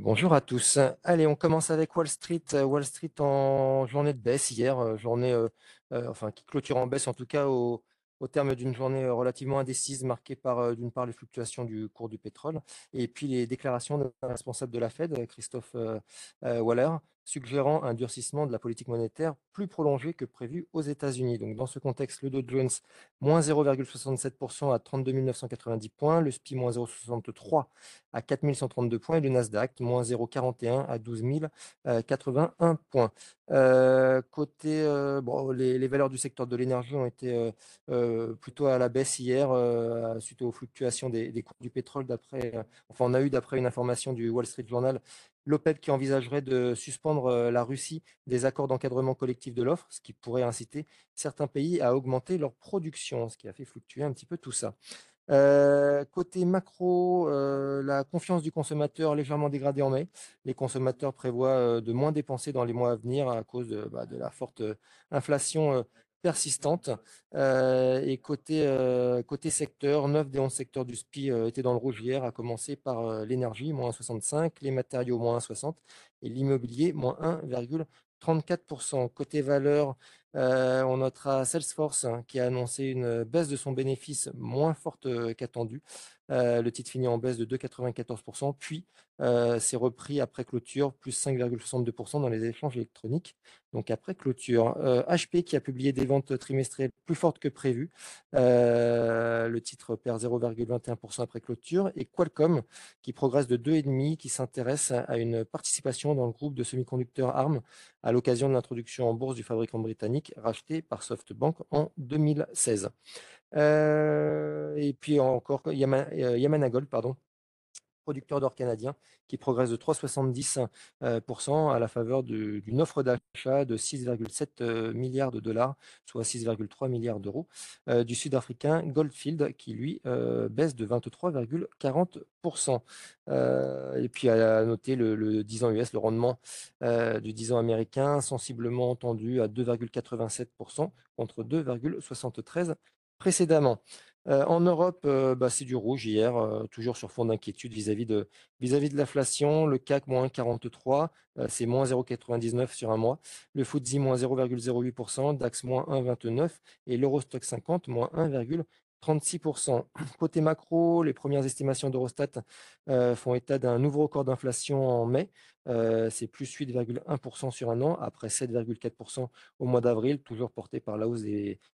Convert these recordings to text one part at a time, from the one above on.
Bonjour à tous. Allez, on commence avec Wall Street. Wall Street en journée de baisse hier, euh, journée, euh, euh, enfin qui clôture en baisse en tout cas au, terme d'une journée relativement indécise marquée par d'une part les fluctuations du cours du pétrole et puis les déclarations d'un responsable de la Fed, Christophe Waller, suggérant un durcissement de la politique monétaire plus prolongé que prévu aux États-Unis. Donc dans ce contexte, le Dow Jones moins 0,67% à 32 990 points, le SPI moins 0,63 à 4 132 points et le Nasdaq moins 0,41 à 12 081 points. Euh, côté, euh, bon, les, valeurs du secteur de l'énergie ont été euh, plutôt à la baisse hier suite aux fluctuations des, des cours du pétrole. D'après, enfin, on a eu d'après une information du Wall Street Journal l'OPEP qui envisagerait de suspendre la Russie des accords d'encadrement collectif de l'offre, ce qui pourrait inciter certains pays à augmenter leur production, ce qui a fait fluctuer un petit peu tout ça. Euh, côté macro, euh, la confiance du consommateur légèrement dégradée en mai. Les consommateurs prévoient euh, de moins dépenser dans les mois à venir à cause de, bah, de la forte inflation persistante. et côté, côté secteur, 9 des 11 secteurs du SPI étaient dans le rouge hier, à commencer par l'énergie, moins 65, les matériaux, moins 60, et l'immobilier, moins 1,34%. Côté valeur, euh, on notera Salesforce hein, qui a annoncé une baisse de son bénéfice moins forte euh, qu'attendue. Euh, le titre finit en baisse de 2,94%, puis euh, c'est repris après clôture, plus 5,62% dans les échanges électroniques, donc après clôture. HP qui a publié des ventes trimestrielles plus fortes que prévues. le titre perd 0,21% après clôture. Et Qualcomm qui progresse de 2,5%, qui s'intéresse à une participation dans le groupe de semi-conducteurs ARM à l'occasion de l'introduction en bourse du fabricant britannique racheté par SoftBank en 2016. Euh, et puis encore euh, Yamana Gold, pardon, producteur d'or canadien, qui progresse de 3,70% euh, à la faveur d'une offre d'achat de 6,7 milliards de dollars, soit 6,3 milliards d'euros, du sud-africain Goldfield, qui lui baisse de 23,40%. et puis à noter le, le 10 ans US, le rendement du 10 ans américain, sensiblement tendu à 2,87% contre 2,73% précédemment. Euh, en Europe, euh, bah, c'est du rouge hier, euh, toujours sur fond d'inquiétude vis-à-vis de, vis-à-vis de l'inflation. Le CAC, moins 43, c'est moins 0,99 sur un mois. Le FTSE, moins 0,08%, DAX, moins 1,29 et l'Eurostock 50, moins 1,36%. Côté macro, les premières estimations d'Eurostat font état d'un nouveau record d'inflation en mai. Euh, c'est plus 8,1% sur un an, après 7,4% au mois d'avril, toujours porté par la hausse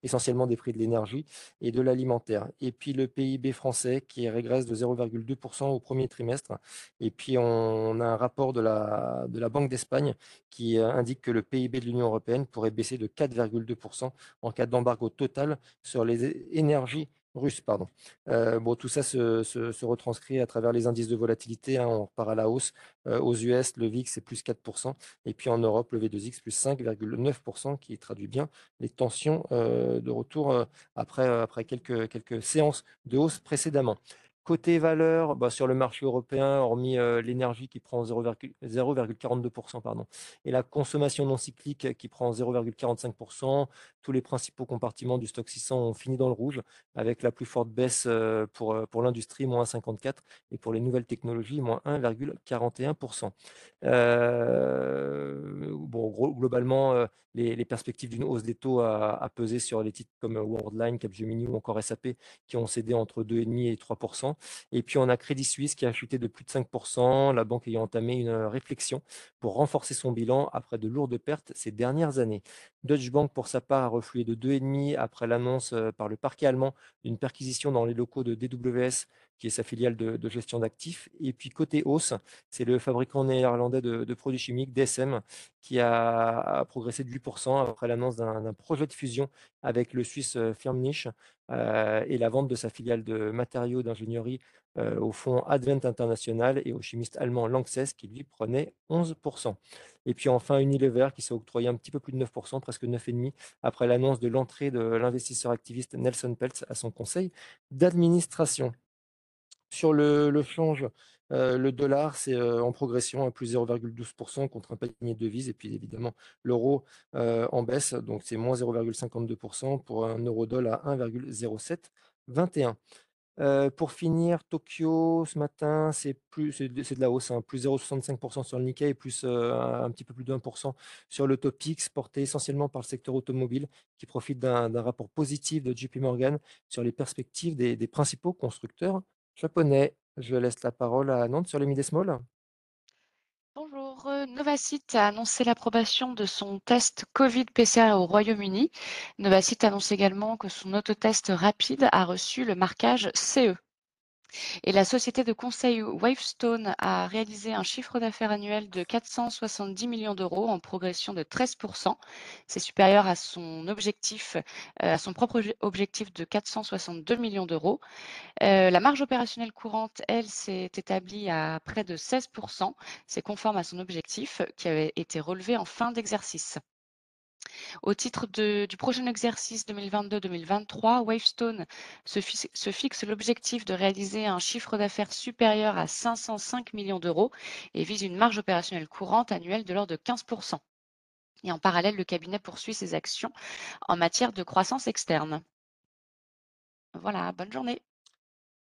essentiellement des prix de l'énergie et de l'alimentaire. Et puis le PIB français qui régresse de 0,2% au premier trimestre. Et puis on a un rapport de la, de la Banque d'Espagne qui euh, indique que le PIB de l'Union européenne pourrait baisser de 4,2% en cas d'embargo total sur les énergies russe, pardon. Euh, bon, tout ça se, retranscrit à travers les indices de volatilité. Hein, on repart à la hausse. Euh, aux US, le VIX c'est plus 4%. Et puis en Europe, le V2X plus 5,9%, qui traduit bien les tensions euh, de retour après, après quelques, quelques séances de hausse précédemment. Côté valeur, bah, sur le marché européen, hormis euh, l'énergie qui prend 0,42%, pardon, et la consommation non cyclique qui prend 0,45%, tous les principaux compartiments du stock 600 ont fini dans le rouge, avec la plus forte baisse euh, pour, euh, pour l'industrie, moins 1,54%, et pour les nouvelles technologies, moins 1,41%. bon, globalement, les, perspectives d'une hausse des taux à, peser sur les titres comme Worldline, Capgemini ou encore SAP, qui ont cédé entre 2,5 et 3%. Et puis on a Crédit Suisse qui a chuté de plus de 5%, la banque ayant entamé une réflexion pour renforcer son bilan après de lourdes pertes ces dernières années. Deutsche Bank, pour sa part, a reflué de 2,5 après l'annonce euh, par le parquet allemand d'une perquisition dans les locaux de DWS qui est sa filiale de, gestion d'actifs. Et puis côté hausse, c'est le fabricant néerlandais de, produits chimiques, DSM, qui a, progressé de 8% après l'annonce d'un projet de fusion avec le Suisse euh, Firmenich euh, et la vente de sa filiale de matériaux d'ingénierie euh, au fonds Advent International et au chimiste allemand Lanxess qui lui prenait 11%. Et puis enfin Unilever qui s'est octroyé un petit peu plus de 9%, presque 9,5% après l'annonce de l'entrée de l'investisseur activiste Nelson Peltz à son conseil d'administration. Sur le, change, euh, le dollar, c'est euh, en progression à plus 0,12% contre un panier de devises. Et puis évidemment, l'euro en baisse, donc c'est moins 0,52% pour un euro dollar à 1,0721. Pour finir, Tokyo, ce matin, c'est de la hausse, hein, plus 0,65% sur le Nikkei et plus, un petit peu plus de 1% sur le Topix, porté essentiellement par le secteur automobile, qui profite d'un rapport positif de JP Morgan sur les perspectives des des principaux constructeurs japonais. Je laisse la parole à Nantes sur les mid euh, Novacite a annoncé l'approbation de son test Covid-PCR au Royaume-Uni. Novacite annonce également que son autotest rapide a reçu le marquage CE. Et la société de conseil Wavestone a réalisé un chiffre d'affaires annuel de 470 millions d'euros en progression de 13%. C'est supérieur à son objectif, euh, à son propre objectif de 462 millions d'euros. Euh, la marge opérationnelle courante, elle, s'est établie à près de 16%. C'est conforme à son objectif qui avait été relevé en fin d'exercice. Au titre du prochain exercice 2022-2023, Wavestone se, fixe l'objectif de réaliser un chiffre d'affaires supérieur à 505 millions d'euros et vise une marge opérationnelle courante annuelle de l'ordre de 15%. Et en parallèle, le cabinet poursuit ses actions en matière de croissance externe. Voilà, bonne journée.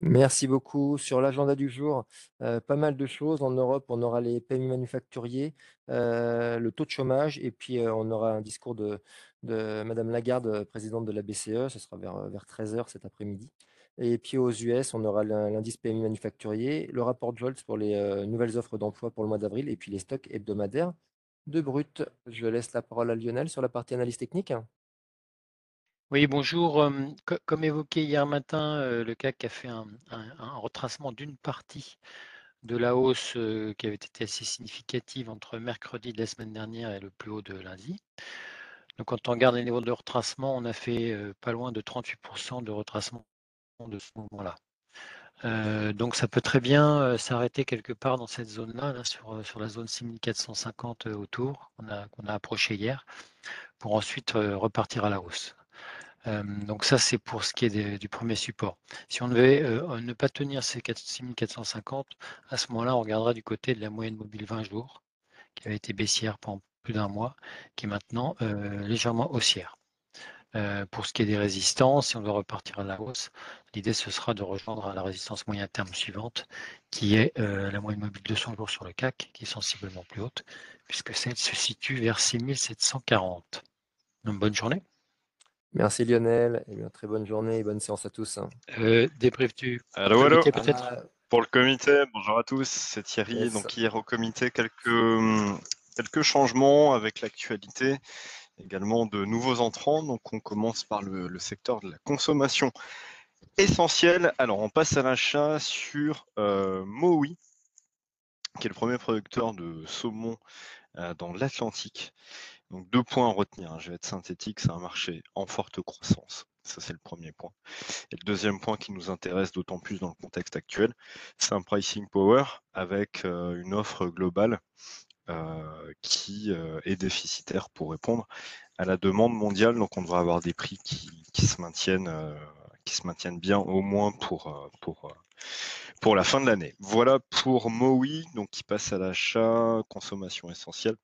Merci beaucoup. Sur l'agenda du jour, euh, pas mal de choses. En Europe, on aura les PMI manufacturiers, euh, le taux de chômage, et puis euh, on aura un discours de, de Madame Lagarde, présidente de la BCE. Ce sera vers, vers 13h cet après-midi. Et puis aux US, on aura l'indice PMI manufacturier, le rapport Jolts pour les nouvelles offres d'emploi pour le mois d'avril, et puis les stocks hebdomadaires de brut. Je laisse la parole à Lionel sur la partie analyse technique. Oui, bonjour. comme évoqué hier matin, le CAC a fait un, retracement d'une partie de la hausse qui avait été assez significative entre mercredi de la semaine dernière et le plus haut de lundi. Donc quand on regarde les niveaux de retracement, on a fait pas loin de 38% de retracement de ce moment-là. donc ça peut très bien s'arrêter quelque part dans cette zone-là, sur, la zone 6450 autour, qu'on a, qu'on a approché hier, pour ensuite repartir à la hausse donc ça, c'est pour ce qui est du premier support. Si on devait ne pas tenir ces 6450, à ce moment-là, on regardera du côté de la moyenne mobile 20 jours, qui avait été baissière pendant plus d'un mois, qui est maintenant légèrement haussière. pour ce qui est des résistances, si on doit repartir à la hausse, l'idée ce sera de rejoindre la résistance moyen terme suivante, qui est la moyenne mobile 200 jours sur le CAC, qui est sensiblement plus haute, puisque celle se situe vers 6740. Donc, bonne journée. Merci Lionel, et bien, très bonne journée et bonne séance à tous. Euh, tu Allô, allô. Ah, pour le comité, bonjour à tous, c'est Thierry. Donc hier au comité, quelques, hum, quelques changements avec l'actualité, également de nouveaux entrants. Donc on commence par le, secteur de la consommation essentielle. Alors on passe à l'achat sur euh, Mowi, qui est le premier producteur de saumon euh, dans l'Atlantique. Donc deux points à retenir, hein. je vais être synthétique, c'est un marché en forte croissance. Ça, c'est le premier point. Et le deuxième point qui nous intéresse d'autant plus dans le contexte actuel, c'est un pricing power avec euh, une offre globale euh, qui euh, est déficitaire pour répondre à la demande mondiale. Donc, on devrait avoir des prix qui, se maintiennent, qui se maintiennent bien au moins pour, pour, pour la fin de l'année. Voilà pour Mowi, donc qui passe à l'achat consommation essentielle